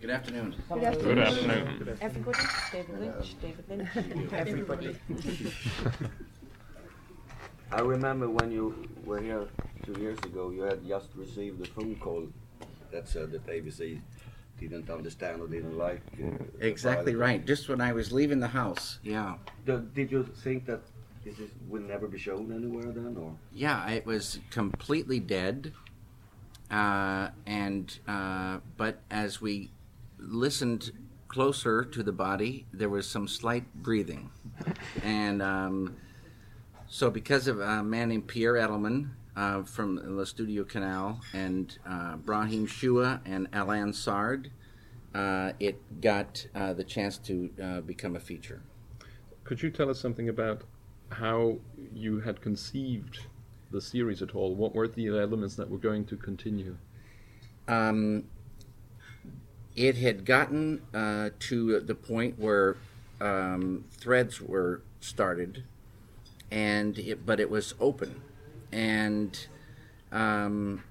Good afternoon. Good afternoon. Good afternoon. Everybody, David Lynch, David Lynch, everybody. I remember when you were here two years ago, you had just received a phone call that said that ABC didn't understand or didn't like. Uh, Exactly right. Just when I was leaving the house. Yeah. Do- Did you think that this is, will never be shown anywhere then, or? Yeah, it was completely dead. Uh, and uh, but as we listened closer to the body, there was some slight breathing, and um, so because of a man named Pierre Edelman uh, from the Studio Canal and uh, Brahim Chioua and Alain Sarde, uh, it got uh, the chance to uh, become a feature. Could you tell us something about how you had conceived the series at all? What were the elements that were going to continue? um, it had gotten uh, to the point where um, threads were started, and it, but it was open, and um,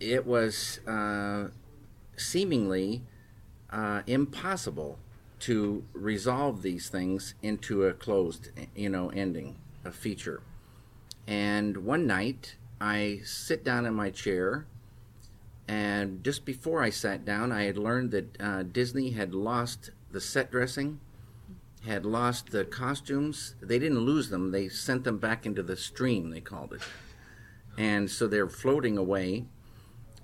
it was uh, seemingly uh, impossible to resolve these things into a closed, you know, ending, a feature. And one night, I sit down in my chair, and just before I sat down, I had learned that uh, Disney had lost the set dressing, had lost the costumes. They didn't lose them; they sent them back into the stream. They called it, and so they're floating away.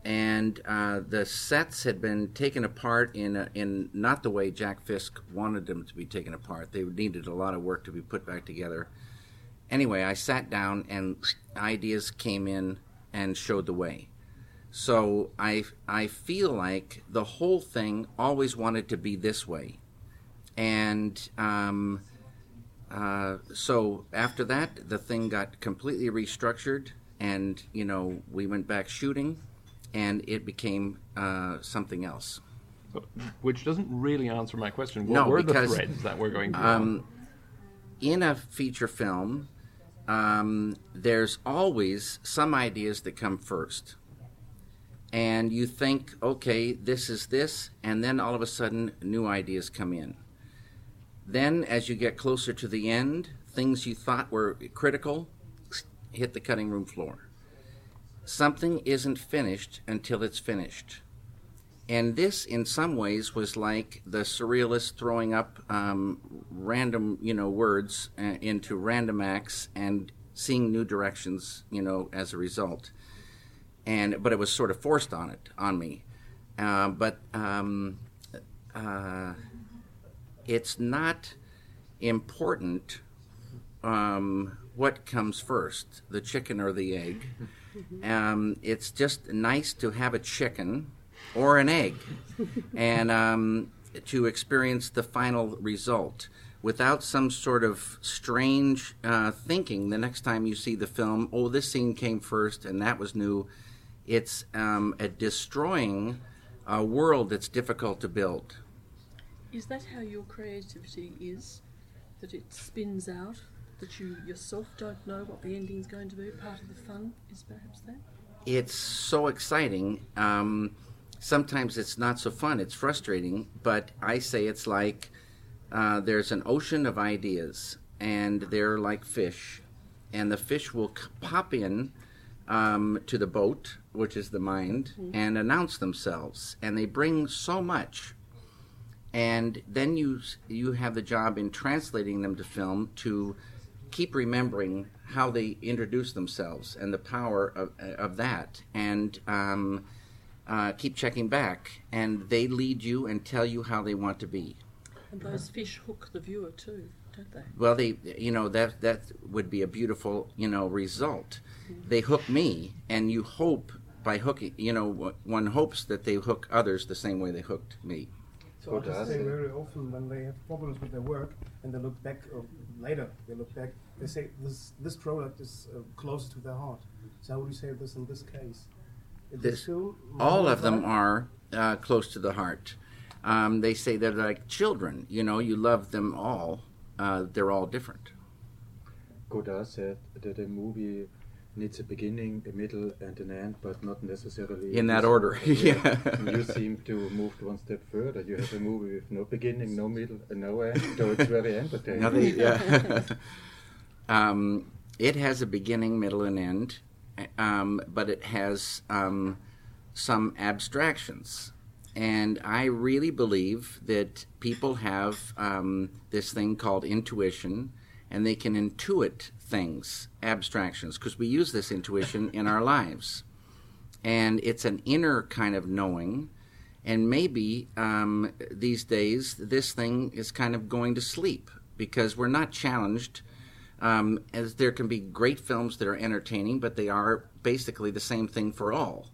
And uh, the sets had been taken apart in a, in not the way Jack Fisk wanted them to be taken apart. They needed a lot of work to be put back together anyway, I sat down and ideas came in and showed the way. So I I feel like the whole thing always wanted to be this way, and um, uh, so after that, the thing got completely restructured, and you know we went back shooting, and it became uh, something else. Which doesn't really answer my question. What No, were the because, threads that were going Um, in a feature film, um, there's always some ideas that come first. And you think, okay, this is this, and then all of a sudden, new ideas come in. Then, as you get closer to the end, things you thought were critical hit the cutting room floor. Something isn't finished until it's finished. And this, in some ways, was like the surrealist throwing up um, random, you know, words uh, into random acts and seeing new directions, you know, as a result. And but it was sort of forced on it on me. Uh, but um, uh, it's not important um, what comes first, the chicken or the egg. Um, it's just nice to have a chicken or an egg and um, to experience the final result without some sort of strange uh, thinking the next time you see the film, oh, this scene came first and that was new. It's um, a destroying a world that's difficult to build. Is that how your creativity is? That it spins out? That you yourself don't know what the ending's going to be? Part of the fun is perhaps that? it's so exciting. Um, sometimes it's not so fun. It's frustrating, but I say it's like uh, there's an ocean of ideas, and they're like fish, and the fish will pop in um, to the boat, which is the mind, and announce themselves, and they bring so much. And then you you have the job in translating them to film to keep remembering how they introduce themselves and the power of, of that. And um, uh, keep checking back and they lead you and tell you how they want to be. And those fish hook the viewer too, don't they? well they you know that that would be a beautiful you know result. They hook me and you hope by hooking you know one hopes that they hook others the same way they hooked me So Good artists say answer. very often when they have problems with their work and they look back, or later they look back, they say this this product is uh, closer to their heart. So how would you say this in this case? Is This- all of them like- are uh, close to the heart. Um, they say they're like children. You know, you love them all. Uh, they're all different. Godard said that a movie needs a beginning, a middle, and an end, but not necessarily In that order, yeah. you seem to move one step further. You have a movie with no beginning, no middle, and no end, so it's very entertaining. Now they- yeah. um, it has a beginning, middle, and end, um, but it has um, some abstractions. And I really believe that people have um, this thing called intuition, and they can intuit things, abstractions, because we use this intuition in our lives. And it's an inner kind of knowing. And maybe um, these days this thing is kind of going to sleep because we're not challenged. Um, as there can be great films that are entertaining, but they are basically the same thing for all.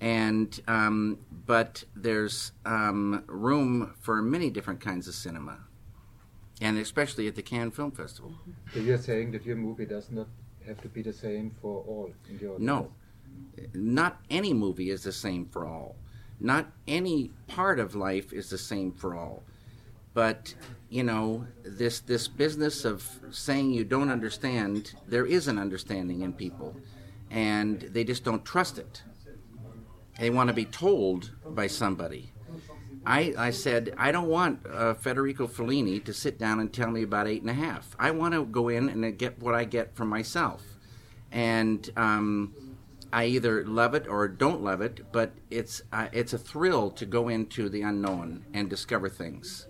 And um, but there's um, room for many different kinds of cinema, and especially at the Cannes Film Festival. So you're saying that your movie does not have to be the same for all in the audience? No, not any movie is the same for all. Not any part of life is the same for all. But you know, this this business of saying you don't understand, there is an understanding in people, and they just don't trust it. They want to be told by somebody. I, I said, I don't want uh, Federico Fellini to sit down and tell me about eight and a half. I want to go in and get what I get from myself. And um, I either love it or don't love it, but it's, uh, it's a thrill to go into the unknown and discover things.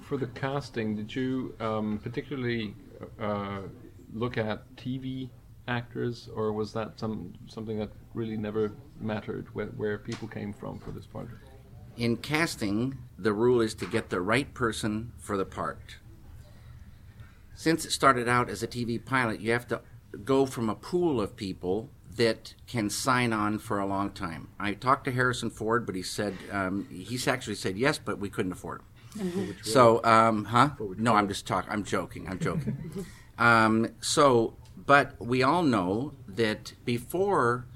For the casting, did you um, particularly uh, look at TV actors, or was that some something that really never mattered where, where people came from for this part? In casting, the rule is to get the right person for the part. Since it started out as a TV pilot, you have to go from a pool of people that can sign on for a long time. I talked to Harrison Ford, but he said um, he's actually said yes, but we couldn't afford him. So, um, huh? No, I'm just talking. I'm joking. I'm joking. um, so, but we all know that before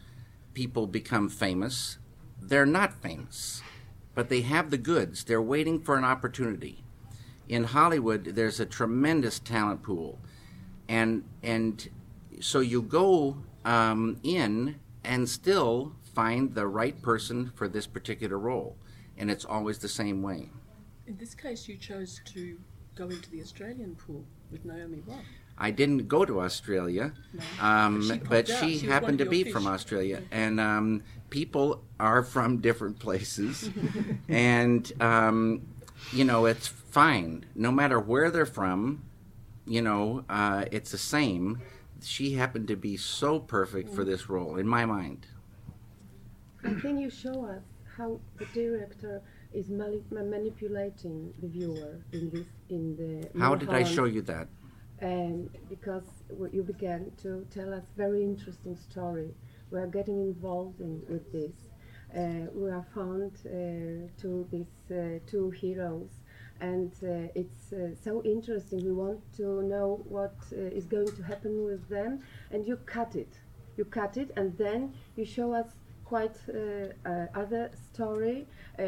people become famous, they're not famous, but they have the goods. They're waiting for an opportunity. In Hollywood, there's a tremendous talent pool, and and so you go um, in and still find the right person for this particular role, and it's always the same way. In this case, you chose to go into the Australian pool with Naomi Watts. I didn't go to Australia, um, She but she happened to one of your be from fish. Australia, and um, people are from different places, and um, you know it's fine no matter where they're from. You know, uh, it's the same. She happened to be so perfect for this role, in my mind. And can you show us how the director is mani- ma- manipulating the viewer in this in the How did I show you that? and because you began to tell us very interesting story. We are getting involved in, with this. Uh, we are found uh, to these uh, two heroes, and uh, it's uh, so interesting. We want to know what uh, is going to happen with them, and you cut it. You cut it, and then you show us quite uh, uh, other story. Uh,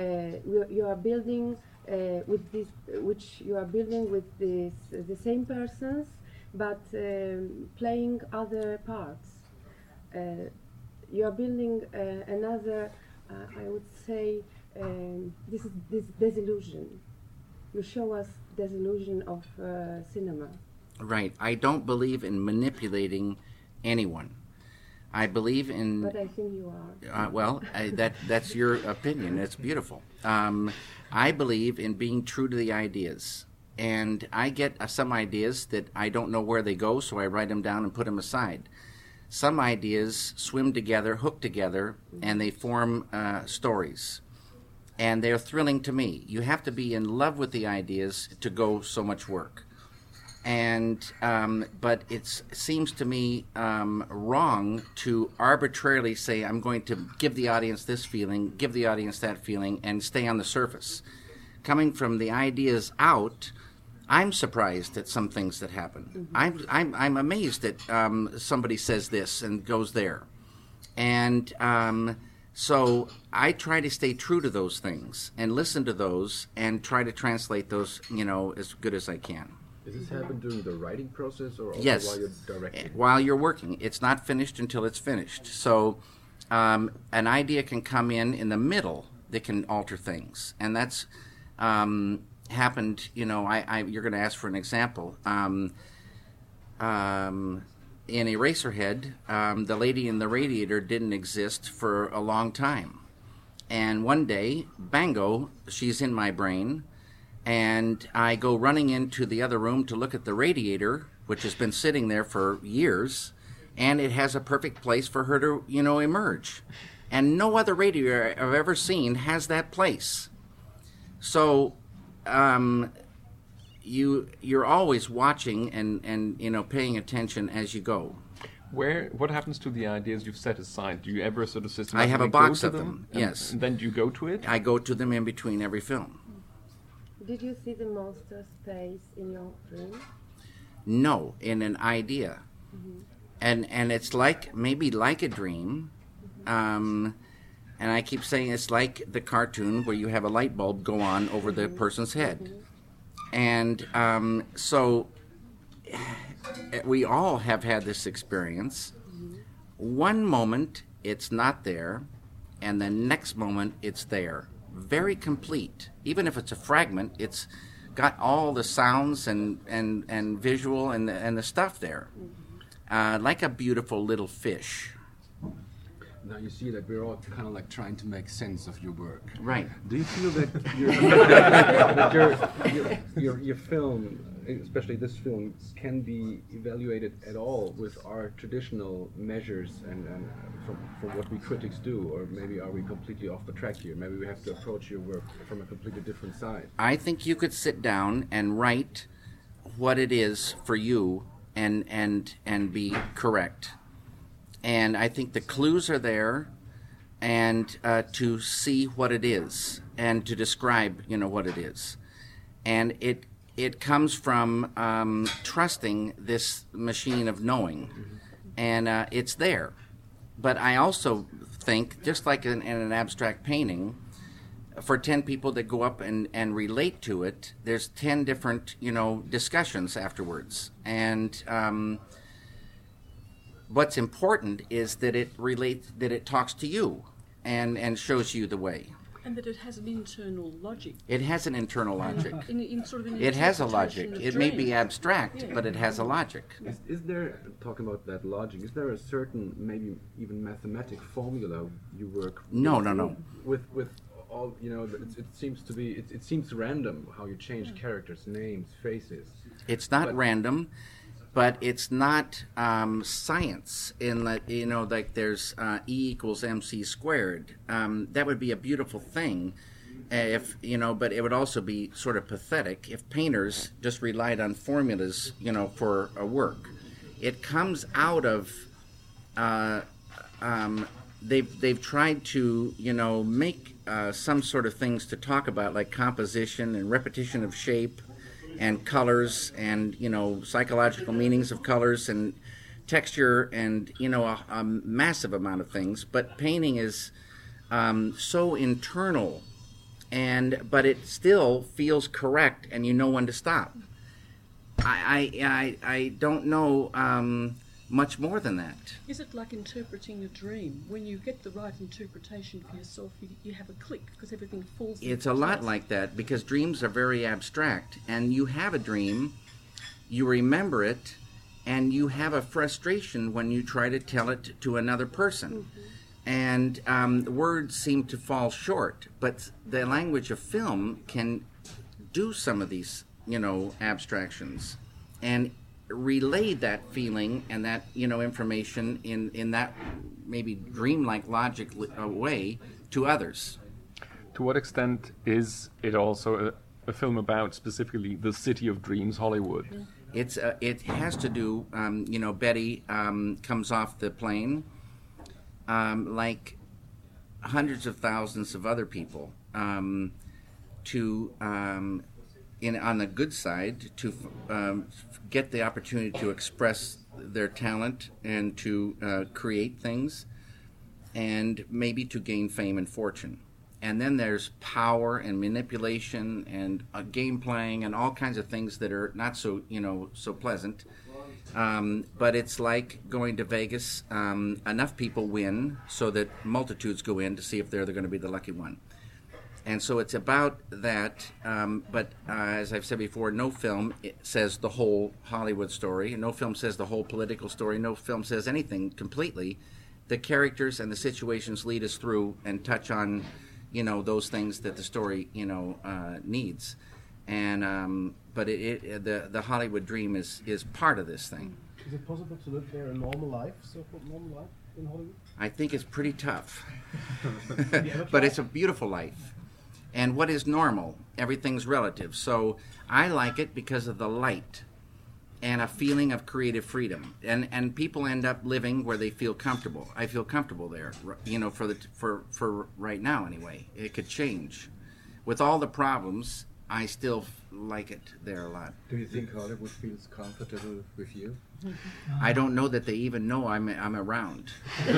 you, you are building uh, with this, which you are building with this, the same persons, but um, playing other parts. Uh, you are building uh, another, uh, I would say, um, this is this disillusion. You show us disillusion of uh, cinema. Right. I don't believe in manipulating anyone. I believe in But I think you are. Uh, well, I, that that's your opinion. It's beautiful. Um, I believe in being true to the ideas, and I get uh, some ideas that I don't know where they go, so I write them down and put them aside. Some ideas swim together, hook together, and they form uh, stories, and they're thrilling to me. You have to be in love with the ideas to go so much work and um, but it seems to me um, wrong to arbitrarily say I'm going to give the audience this feeling, give the audience that feeling, and stay on the surface. Coming from the ideas out, I'm surprised at some things that happen. I'm, I'm I'm amazed that um, somebody says this and goes there, and um, so I try to stay true to those things and listen to those and try to translate those, you know, as good as I can. Does this happen during the writing process or also Yes. while you're directing? while you're working. It's not finished until it's finished. So, um, an idea can come in in the middle that can alter things, and that's um, happened. You know, I, I you're going to ask for an example. Um, um, in Eraserhead, um, the lady in the radiator didn't exist for a long time, and one day, bango, she's in my brain and I go running into the other room to look at the radiator, which has been sitting there for years, and it has a perfect place for her to, you know, emerge. And no other radiator I've ever seen has that place. So, um, you you're always watching and and you know paying attention as you go. Where what happens to the ideas you've set aside? Do you ever sort of systematically I have a go box of them? them, and- yes. And then do you go to it? I go to them in between every film. Did you see the monster's face in your dream? No, in an idea, and and it's like maybe like a dream, um, and I keep saying it's like the cartoon where you have a light bulb go on over the person's head, and um, so we all have had this experience. One moment it's not there, and the next moment it's there. Very complete. Even if it's a fragment, it's got all the sounds and, and, and visual and the, and the stuff there. Uh, like a beautiful little fish. Now you see that we're all kind of like trying to make sense of your work. Right. Do you feel that your, that your, your, your, your film, especially this film, can be evaluated at all with our traditional measures and, and uh, from, from what we critics do? Or maybe are we completely off the track here? Maybe we have to approach your work from a completely different side. I think you could sit down and write what it is for you and and and be correct. And I think the clues are there, and uh, to see what it is and to describe, you know, what it is, and it it comes from um, trusting this machine of knowing, and uh, it's there. But I also think, just like in, in an abstract painting, for 10 people that go up and, and relate to it, there's 10 different, you know, discussions afterwards. And um, what's important is that it relates, that it talks to you and, and shows you the way. And that it has an internal logic. It has an internal logic. In, in sort of an It has a logic. of It may be abstract, Yeah. but it has a logic. Is, is there, talking about that logic, is there a certain, maybe even mathematic formula you work No, with? no, no. With, with all, you know, it, it seems to be, it, it seems random how you change characters, names, faces. It's not But- random, but it's not um, science. In that you know, like there's uh, E equals mc squared. Um, that would be a beautiful thing, uh, if you know. But it would also be sort of pathetic if painters just relied on formulas, you know, for a work. It comes out of. Uh, um, they've they've tried to you know make uh, some sort of things to talk about like composition and repetition of shape and colors and you know psychological meanings of colors and texture and you know a, a massive amount of things. But painting is um, so internal and but it still feels correct and you know when to stop. I i i, I don't know um, much more than that Is it like interpreting a dream? When you get the right interpretation for yourself, you, you have a click because everything falls. It's a lot like that because dreams are very abstract, and you have a dream, you remember it, and you have a frustration when you try to tell it to another person. And um, words seem to fall short, but the language of film can do some of these, you know, abstractions and relay that feeling and that, you know, information in, in that maybe dreamlike logic uh, way to others. To what extent is it also a, a film about specifically the city of dreams, Hollywood? It's uh, it has to do. Um, you know, Betty um, comes off the plane, um, like hundreds of thousands of other people, um, to um, in on the good side to um, get the opportunity to express their talent and to uh, create things, and maybe to gain fame and fortune. and then there's power and manipulation and uh, game playing and all kinds of things that are not so you know so pleasant. Um, but it's like going to Vegas. Um, enough people win so that multitudes go in to see if they're, they're going to be the lucky one. And so it's about that. Um, but uh, as I've said before, no film says the whole Hollywood story. No film says the whole political story. No film says anything completely. The characters and the situations lead us through and touch on, you know, those things that the story, you know, uh, needs. And um, but it, it, the the Hollywood dream is is part of this thing. Is it possible to live there a normal life, so-called normal life in Hollywood? I think it's pretty tough, Have you ever but it's a beautiful life. And what is normal? Everything's relative. So I like it because of the light and a feeling of creative freedom. And and people end up living where they feel comfortable. I feel comfortable there. You know, for the for for right now anyway. It could change. With all the problems, I still f- like it there a lot. Do you think Hollywood feels comfortable with you? I don't know that they even know I'm I'm around.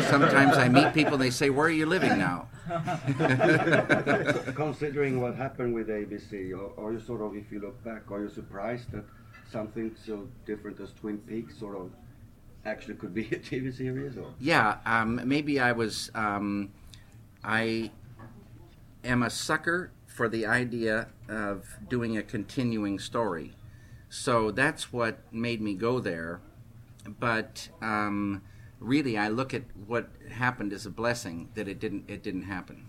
Sometimes I meet people. and They say, "Where are you living now?" Considering what happened with ABC, are, are you sort of, if you look back, are you surprised that something so different as Twin Peaks sort of actually could be a TV series? Or Yeah, um, maybe I was. Um, I am a sucker for the idea of doing a continuing story, so that's what made me go there. But um, really, I look at what happened as a blessing that it didn't. It didn't happen.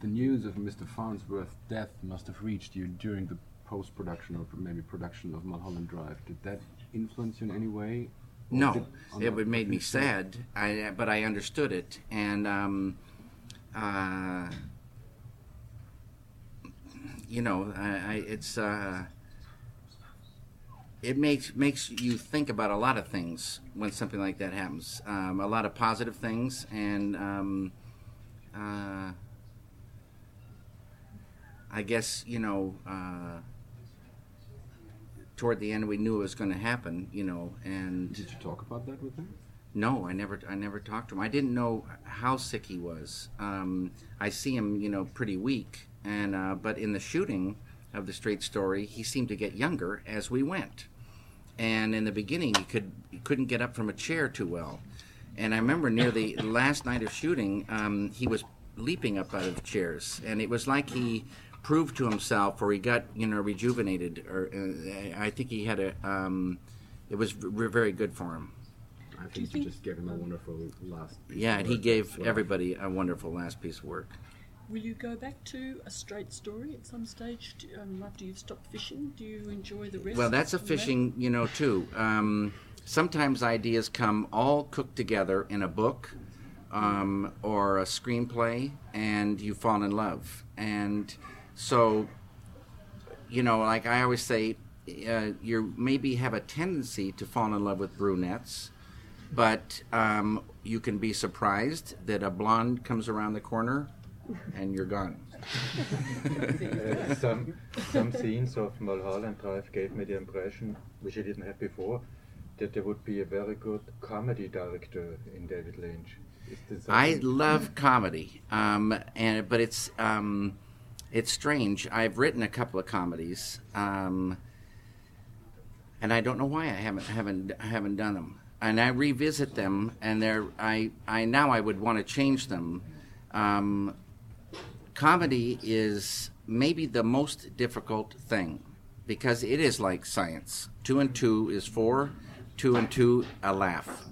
The news of Mr. Farnsworth's death must have reached you during the post-production or maybe production of Mulholland Drive. Did that influence you in any way? Or No, did- it would made me sad. I but I understood it, and um, uh, you know, I, I, it's uh, it makes makes you think about a lot of things when something like that happens. Um, a lot of positive things, and um, uh, I guess you know. Uh, toward the end, we knew it was going to happen, you know, and Did you talk about that with him? no, I never, I never talked to him. I didn't know how sick he was. Um, I see him, you know, pretty weak, and uh, but in the shooting of the straight story, he seemed to get younger as we went. And in the beginning, he could he couldn't get up from a chair too well. And I remember near the last night of shooting, um, he was leaping up out of chairs, and it was like he proved to himself, or he got you know rejuvenated, or uh, I think he had a. Um, it was v- very good for him. I think you just gave him a wonderful last. piece Yeah, of and he gave well. everybody a wonderful last piece of work. Will you go back to a straight story at some stage do- um, after you've stopped fishing? Do you enjoy the rest? Well, that's a from that? fishing, you know, too. Um, sometimes ideas come all cooked together in a book um, or a screenplay, and you fall in love. And so, you know, like I always say, uh, you maybe have a tendency to fall in love with brunettes, but um, you can be surprised that a blonde comes around the corner and you're gone. Uh, some some scenes of Mulholland Drive gave me the impression, which I didn't have before, that there would be a very good comedy director in David Lynch. I love comedy, um, and but it's um, it's strange. I've written a couple of comedies, um, and I don't know why I haven't haven't haven't done them. And I revisit them, and they're I I now I would want to change them. Um, comedy is maybe the most difficult thing because it is like science. Two and two is four. Two and two a laugh,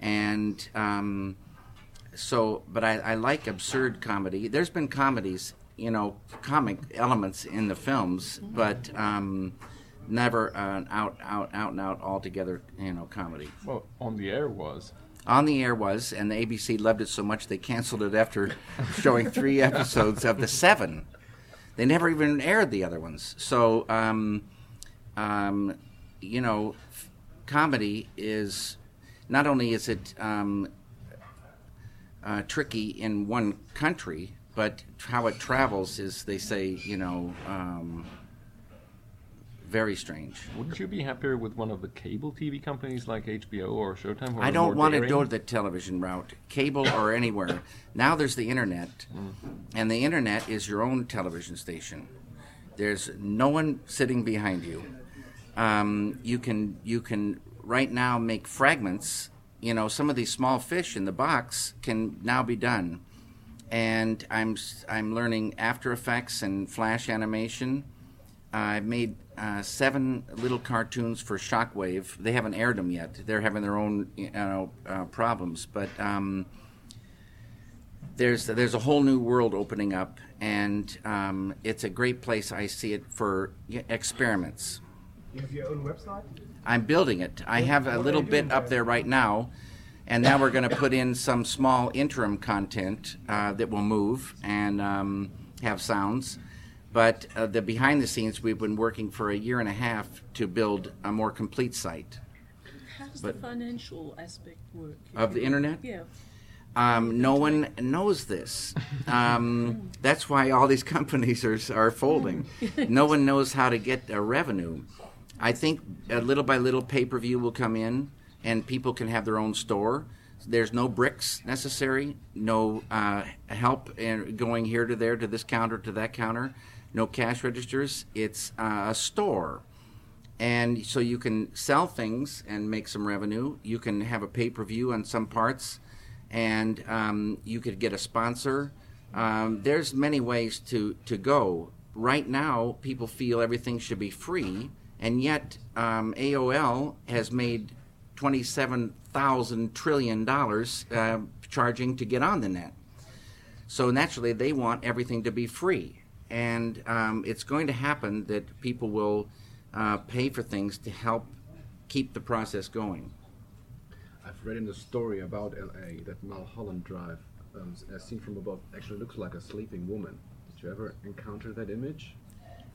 and um, so but I, I like absurd comedy there's been comedies you know comic elements in the films but um, never an out out out and out altogether you know comedy Well, on the air was. On the air was and the abc loved it so much they canceled it after showing three episodes of the seven. They never even aired the other ones. So um, um, you know f- comedy is not only is it um, uh, tricky in one country, but how it travels is, they say, you know, um, Very strange. Wouldn't you be happier with one of the cable TV companies like HBO or Showtime? I don't want to go the television route, cable or anywhere. Now there's the internet, and the internet is your own television station. There's no one sitting behind you. Um, you can you can right now make fragments. You know, some of these small fish in the box can now be done, and I'm I'm learning After Effects and Flash animation. I've made uh, seven little cartoons for Shockwave. They haven't aired them yet. They're having their own you know uh, problems, but um, there's there's a whole new world opening up, and um, it's a great place. I see it for experiments. You have your own website? I'm building it. I have a little bit up there? there right now, and now we're going to put in some small interim content uh, that will move and um, have sounds. But uh, the behind the scenes, we've been working for a year and a half to build a more complete site. How does But- the financial aspect work? Of the internet? Yeah. Um, no one knows this. Um, that's why all these companies are, are folding. No one knows how to get a revenue. I think uh, little by little pay per view will come in and people can have their own store. There's no bricks necessary, no uh, help in going here to there to this counter to that counter, no cash registers. It's uh, a store and so you can sell things and make some revenue. You can have a pay per view on some parts, and um, you could get a sponsor. Um, there's many ways to to go. Right now, people feel everything should be free, and yet um, AOL has made twenty-seven thousand trillion dollars uh, charging to get on the net. So naturally, they want everything to be free, and um, it's going to happen that people will uh, pay for things to help keep the process going. I've read in the story about LA that Mulholland Drive, um, as seen from above, actually looks like a sleeping woman. Did you ever encounter that image?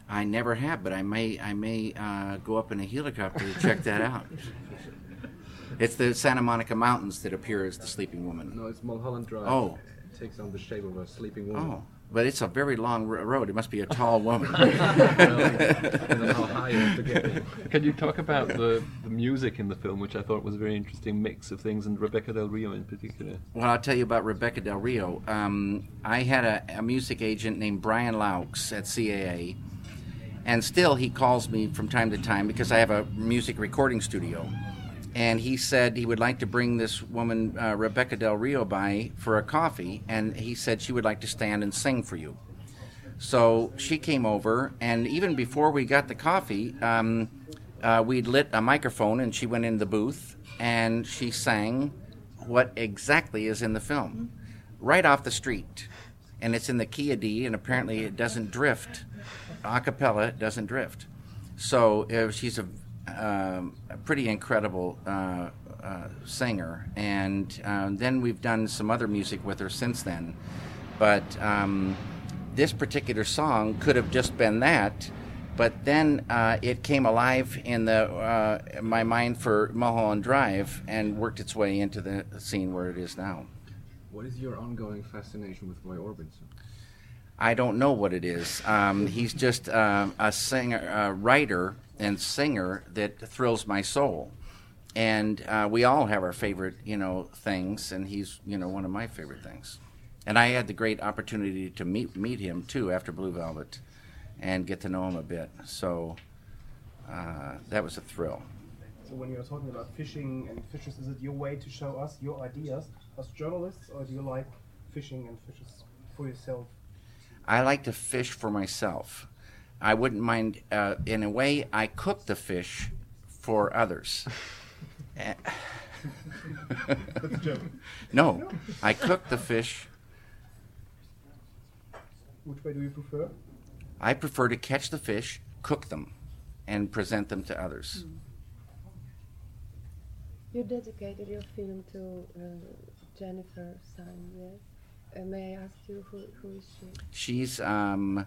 I never have, but I may I may uh, go up in a helicopter to check that out. It's the Santa Monica Mountains that appear as the sleeping woman. No, it's Mulholland Drive. Oh. It takes on the shape of a sleeping woman. Oh, but it's a very long ro- road. It must be a tall woman. Well, and then how high you have to get there. Can you talk about the, the music in the film, which I thought was a very interesting mix of things, and Rebekah Del Rio in particular? Well, I'll tell you about Rebekah Del Rio. Um, I had a, a music agent named Brian Loucks at CAA, and still he calls me from time to time because I have a music recording studio. And he said he would like to bring this woman, uh, Rebekah Del Rio, by for a coffee, and he said she would like to stand and sing for you. So she came over, and even before we got the coffee, um, uh, we'd lit a microphone, and she went in the booth, and she sang what exactly is in the film, right off the street, and it's in the key of D, and apparently it doesn't drift, a cappella doesn't drift. So uh, she's a, um, a pretty incredible uh, uh, singer, and um, then we've done some other music with her since then, but. Um, this particular song could have just been that, but then uh, it came alive in the uh, my mind for Mulholland Drive and worked its way into the scene where it is now. What is your ongoing fascination with Roy Orbison? I don't know what it is. Um, he's just um, a singer, a writer, and singer that thrills my soul. And uh, we all have our favorite, you know, things, and he's, you know, one of my favorite things. And I had the great opportunity to meet meet him too after Blue Velvet, and get to know him a bit. So uh, that was a thrill. So when you're talking about fishing and fishes, is it your way to show us your ideas as journalists, or do you like fishing and fishes for yourself? I like to fish for myself. I wouldn't mind, uh, in a way, I cook the fish for others. That's no, I cook the fish. Which way do you prefer? I prefer to catch the fish, cook them, and present them to others. You dedicated your film to uh, Jennifer Syme, yes? Uh, may I ask you who, who is she? She's um,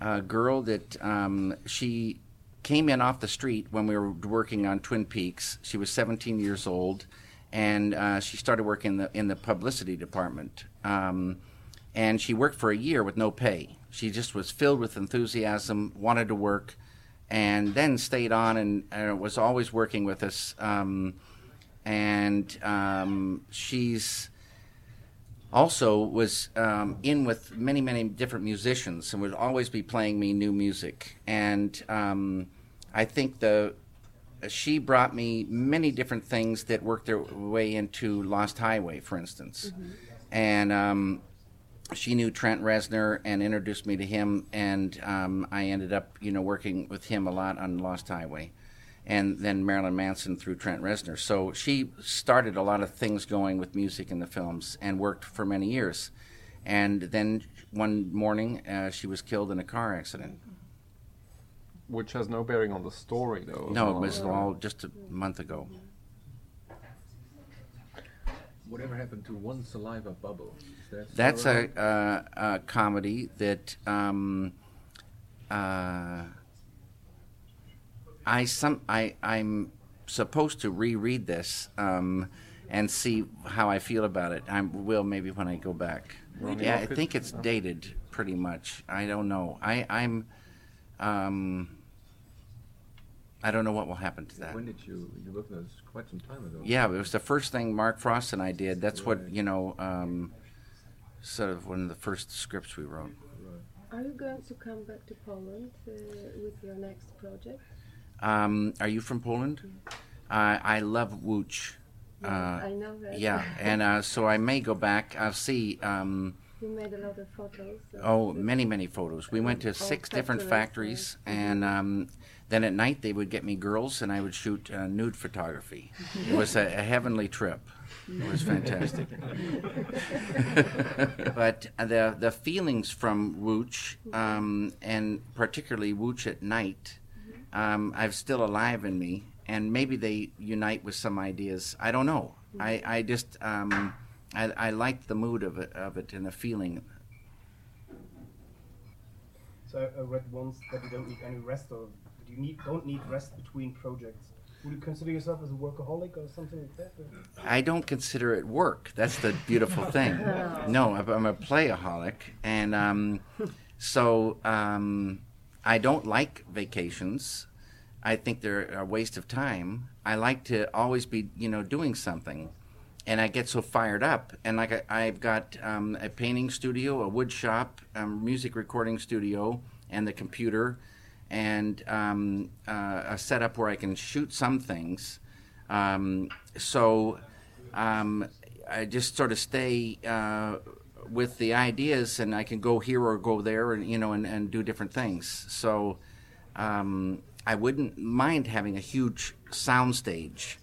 a girl that um, she came in off the street when we were working on Twin Peaks. She was 17 years old, and uh, she started working in the in the publicity department. Um, and she worked for a year with no pay. She just was filled with enthusiasm, wanted to work, and then stayed on and was always working with us. Um, and um, she's also was um, in with many, many different musicians and would always be playing me new music. And um, I think the she brought me many different things that worked their way into Lost Highway, for instance. And um, she knew Trent Reznor and introduced me to him, and um, I ended up, you know, working with him a lot on Lost Highway, and then Marilyn Manson through Trent Reznor. So she started a lot of things going with music in the films and worked for many years. And then one morning, uh, she was killed in a car accident. Which has no bearing on the story, though. No, it or- was all just a month ago. Whatever happened to One Saliva Bubble? Is that That's around? a, uh, a comedy that um, uh, I some I I'm supposed to reread this um, and see how I feel about it. I will maybe when I go back. Ronnie yeah, I Rocket? think it's dated pretty much. I don't know. I I'm um, I don't know what will happen to that. When did you you worked on this quite some time ago? Yeah, it was the first thing Mark Frost and I did. That's what you know, um, sort of one of the first scripts we wrote. Are you going to come back to Poland uh, with your next project? Um, are you from Poland? Uh, I love Łódź. Yes, Uh, I know that. yeah, and uh, so I may go back. I'll see. Um, You made a lot of photos. oh, many, many photos. We went to six different factories, and um, then at night they would get me girls, and I would shoot uh, nude photography. It was a, a heavenly trip. It was fantastic. but the the feelings from Łódź, um, and particularly Łódź at night, um, I've still alive in me, and maybe they unite with some ideas. I don't know. I I just um, I I like the mood of it of it and the feeling. So I I read once that you don't need any rest or that you need don't need rest between projects. Would you consider yourself as a workaholic or something like that? I don't consider it work. That's the beautiful thing. No, I'm I'm a playaholic, and um, so um, I don't like vacations. I think they're a waste of time. I like to always be, you know, doing something, and I get so fired up. And like I, I've got um, a painting studio, a wood shop, a music recording studio, and the computer, and um, uh, a setup where I can shoot some things. Um, so um, I just sort of stay uh, with the ideas, and I can go here or go there, and you know, and, and do different things. So um, I wouldn't mind having a huge soundstage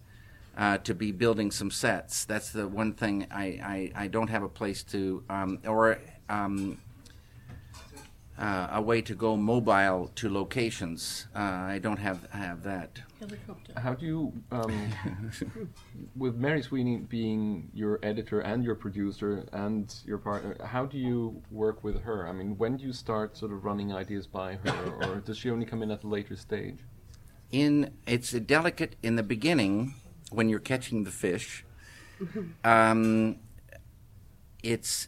uh, to be building some sets. That's the one thing I, I, I don't have a place to, um, or um, uh, a way to go mobile to locations. Uh, I don't have have that. Helicopter. How do you, um, with Mary Sweeney being your editor and your producer and your partner, how do you work with her? I mean, when do you start sort of running ideas by her, or does she only come in at a later stage? in it's a delicate in the beginning when you're catching the fish um, it's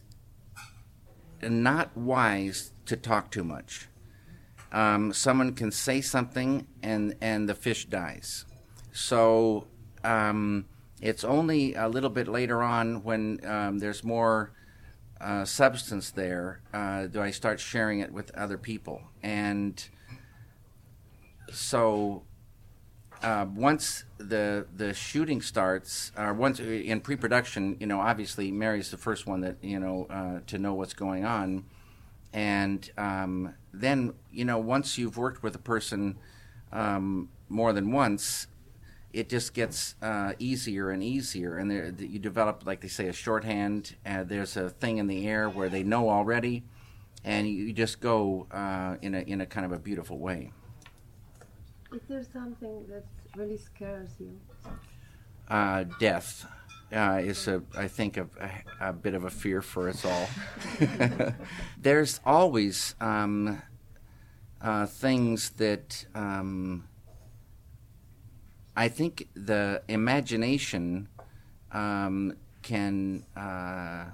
not wise to talk too much. Um, someone can say something and and the fish dies. So um, it's only a little bit later on when um, there's more uh, substance there uh, do I start sharing it with other people. And so uh, once the the shooting starts, or once in pre-production, you know, obviously Mary's the first one that you know uh, to know what's going on, and um, then you know once you've worked with a person um, more than once, it just gets uh, easier and easier, and there, you develop, like they say, a shorthand. Uh, there's a thing in the air where they know already, and you, you just go uh, in a in a kind of a beautiful way. Is there something that really scares you? uh, death uh, is, a, I think, a, a, bit of a fear for us all. There's always um, uh, things that um, I think the imagination um, can uh,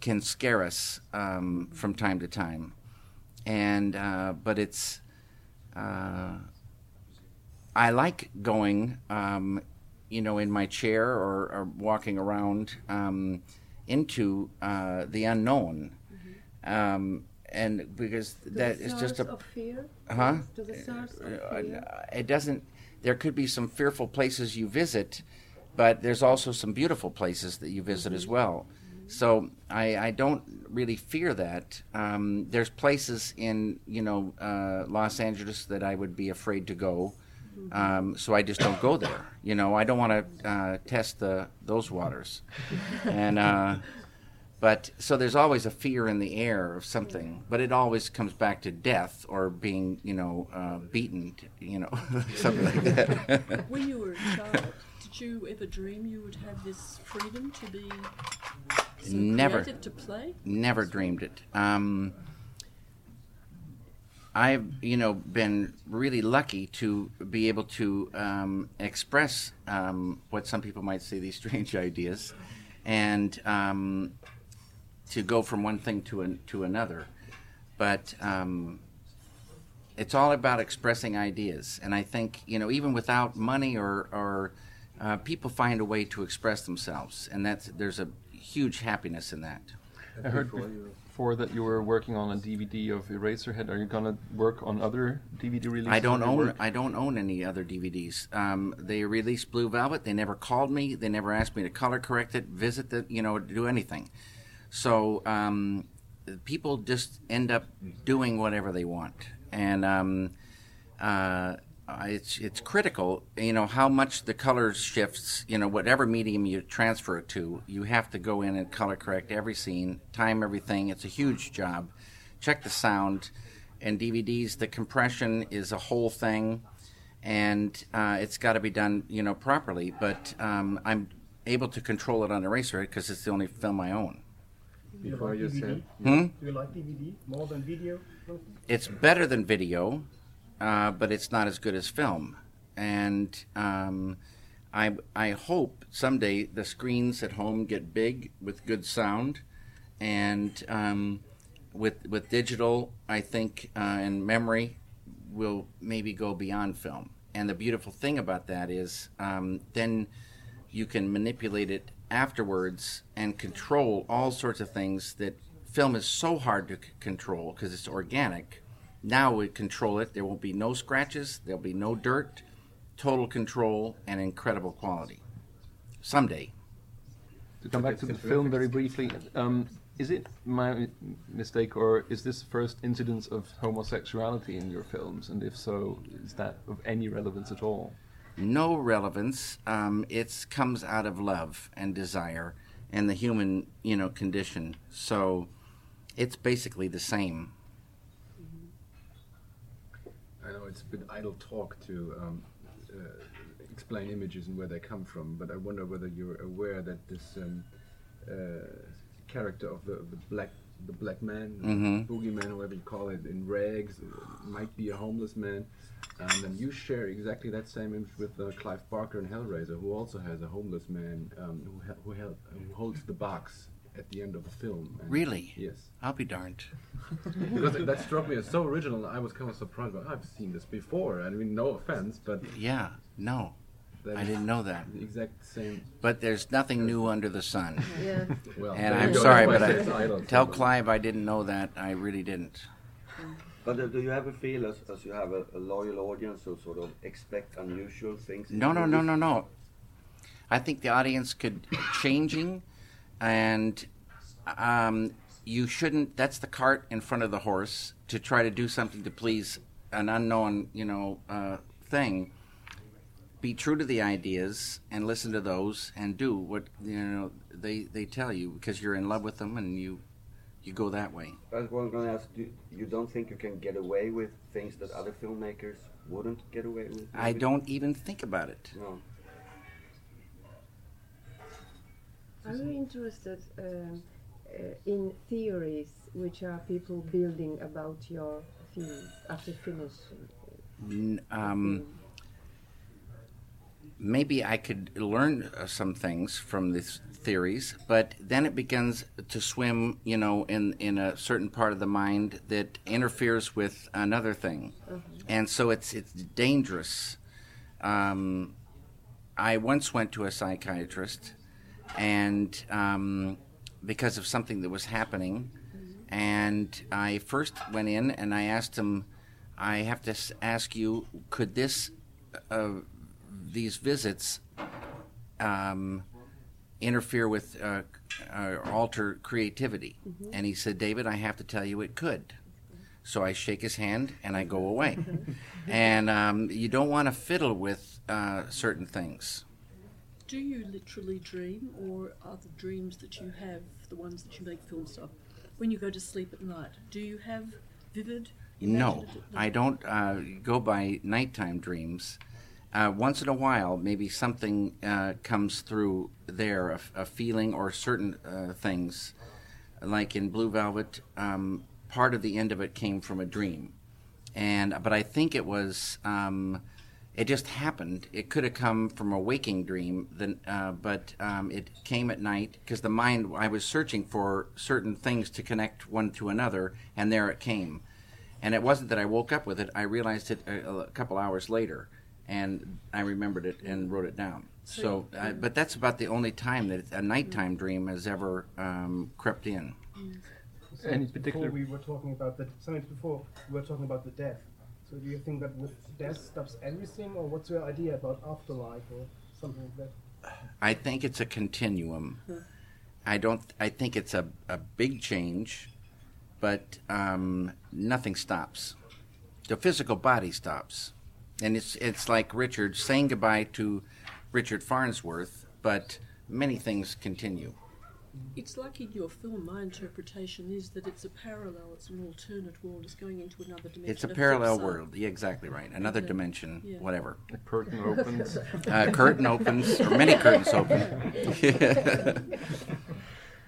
can scare us um, from time to time, and uh, but it's uh, I like going, um, you know, in my chair or, or walking around um, into uh, the unknown, um, and because that the is just a of fear. huh? To the source of Uh, fear. It doesn't. There could be some fearful places you visit, but there's also some beautiful places that you visit as well. So I, I don't really fear that. Um, there's places in you know uh, Los Angeles that I would be afraid to go, um, so I just don't go there. You know I don't want to uh, test the those waters, and uh, but so there's always a fear in the air of something, but it always comes back to death or being you know uh, beaten, you know something like that. When you were a child, did you ever dream you would have this freedom to be so Never. creative to play? Never dreamed it. Um, I've, you know, been really lucky to be able to um, express um, what some people might say these strange ideas, and um, to go from one thing to an, to another. But um, it's all about expressing ideas, and I think you know, even without money or or uh, people find a way to express themselves, and that's there's a huge happiness in that. I heard before that you were working on a DVD of Eraserhead. Are you gonna work on other DVD releases? I don't own work? I don't own any other DVDs. Um, they released Blue Velvet. They never called me. They never asked me to color correct it, visit the you know, do anything. So um, people just end up doing whatever they want, and um, uh, it's it's critical. You know how much the color shifts. You know whatever medium you transfer it to, you have to go in and color correct every scene, time everything. It's a huge job. Check the sound. And DVDs, the compression is a whole thing, and uh, it's got to be done, you know, properly. But um, I'm able to control it on Eraserhead because it's the only film I own. Do you Before like you said- Hmm? Do you like DVD more than video? it's better than video, uh, but it's not as good as film. And um, I I hope someday the screens at home get big with good sound, and um, with with digital, I think uh, and memory will maybe go beyond film. And the beautiful thing about that is um, then you can manipulate it afterwards and control all sorts of things that film is so hard to c- control because it's organic. Now we control it. There will be no scratches. There'll be no dirt. Total control and incredible quality. Someday. To come back to the film very briefly, um, is it my mistake or is this the first incidence of homosexuality in your films? And if so, is that of any relevance at all? no relevance. Um, it comes out of love and desire and the human, you know, condition. So it's basically the same. I know it's a bit idle talk to um, uh, explain images and where they come from, but I wonder whether you're aware that this um, uh, character of the, the black the black man, Mhm. boogeyman, whoever you call it, in rags, uh, might be a homeless man. And you share exactly that same image with uh, Clive Barker in Hellraiser, who also has a homeless man um, who, who, held, who holds the box at the end of the film. And Really? Yes I'll be darned. because that struck me as so original. I was kind of surprised. But I've seen this before. I mean, no offense, but Yeah, no. I didn't know that. The exact same. But there's nothing new under the sun. Yeah. Well, And I'm sorry, but I say I, idle. tell Clive I didn't know that. I really didn't. But uh, do you ever feel, as, as you have a, a loyal audience, who sort of expect unusual things? No, no, no, no, no. I think the audience could changing, and um, you shouldn't. That's the cart in front of the horse to try to do something to please an unknown, you know, uh, thing. Be true to the ideas and listen to those, and do what you know they they tell you because you're in love with them, and you you go that way. That's what I'm going to ask. Do, you don't think you can get away with things that other filmmakers wouldn't get away with? I don't even think about it. No. Are you interested um, uh, in theories which are people building about your films after finishing? N- Um, maybe I could learn uh, some things from these theories, but then it begins to swim, you know, in, in a certain part of the mind that interferes with another thing, and so it's it's dangerous. Um, I once went to a psychiatrist, and um, because of something that was happening, and I first went in and I asked him, I have to ask you, could this, uh, these visits, um, interfere with, uh, uh, alter creativity? And he said, David, I have to tell you, it could. So I shake his hand and I go away. and um, you don't want to fiddle with uh, certain things. Do you literally dream, or are the dreams that you have the ones that you make films of? When you go to sleep at night, do you have vivid? No, I don't uh, go by nighttime dreams. Uh, once in a while, maybe something uh, comes through there—a feeling or certain uh, things. Like in Blue Velvet, um, part of the end of it came from a dream, and but I think it was um, it just happened. It could have come from a waking dream, then, uh, but um, it came at night because the mind. I was searching for certain things to connect one to another, and there it came. And it wasn't that I woke up with it. I realized it a, a couple hours later, and I remembered it and wrote it down. So, uh, but that's about the only time that a nighttime dream has ever um, crept in. So Any before particular- we were talking about the sometimes before we were talking about the death. So do you think that with death stops everything, or what's your idea about afterlife or something like that? I think it's a continuum. I don't. I think it's a, a big change, but um, nothing stops. The physical body stops, and it's it's like Richard saying goodbye to Richard Farnsworth, but many things continue. It's like in your film, my interpretation is that it's a parallel, it's an alternate world, it's going into another dimension. It's a parallel side. world. Yeah, exactly right. Another Okay. dimension, Yeah. whatever. The curtain opens. Uh, curtain opens, or many curtains open.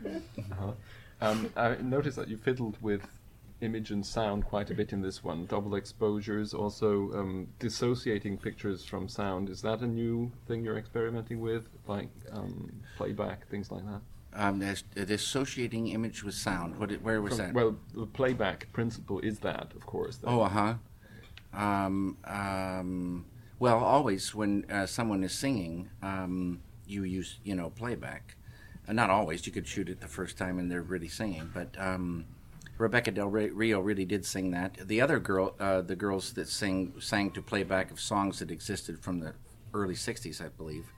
Uh-huh. Um, I noticed that you fiddled with image and sound quite a bit in this one. Double exposures, also um, dissociating pictures from sound. Is that a new thing you're experimenting with, like um, playback, things like that? Um, there's, uh, dissociating image with sound. What? Where was From- that? Well, the playback principle is that, of course. that- Oh, uh huh. Um, um, well, always when uh, someone is singing, um, you use you know playback. Uh, not always. You could shoot it the first time and they're really singing, but um, Rebekah Del Rio really did sing that. The other girl, uh, the girls that sing sang to playback of songs that existed from the early '60s, I believe.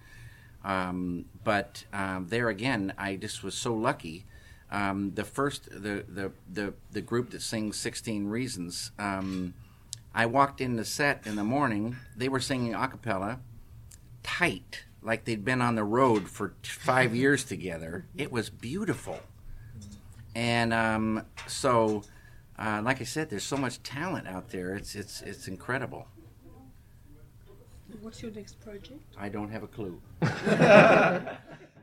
Um, but um, there again, I just was so lucky. Um, the first, the, the the the group that sings "16 Reasons." Um, I walked in the set in the morning. They were singing a cappella, tight, like they'd been on the road for five years together. It was beautiful, and um, so, uh, like I said, there's so much talent out there. It's it's it's incredible. What's your next project? I don't have a clue.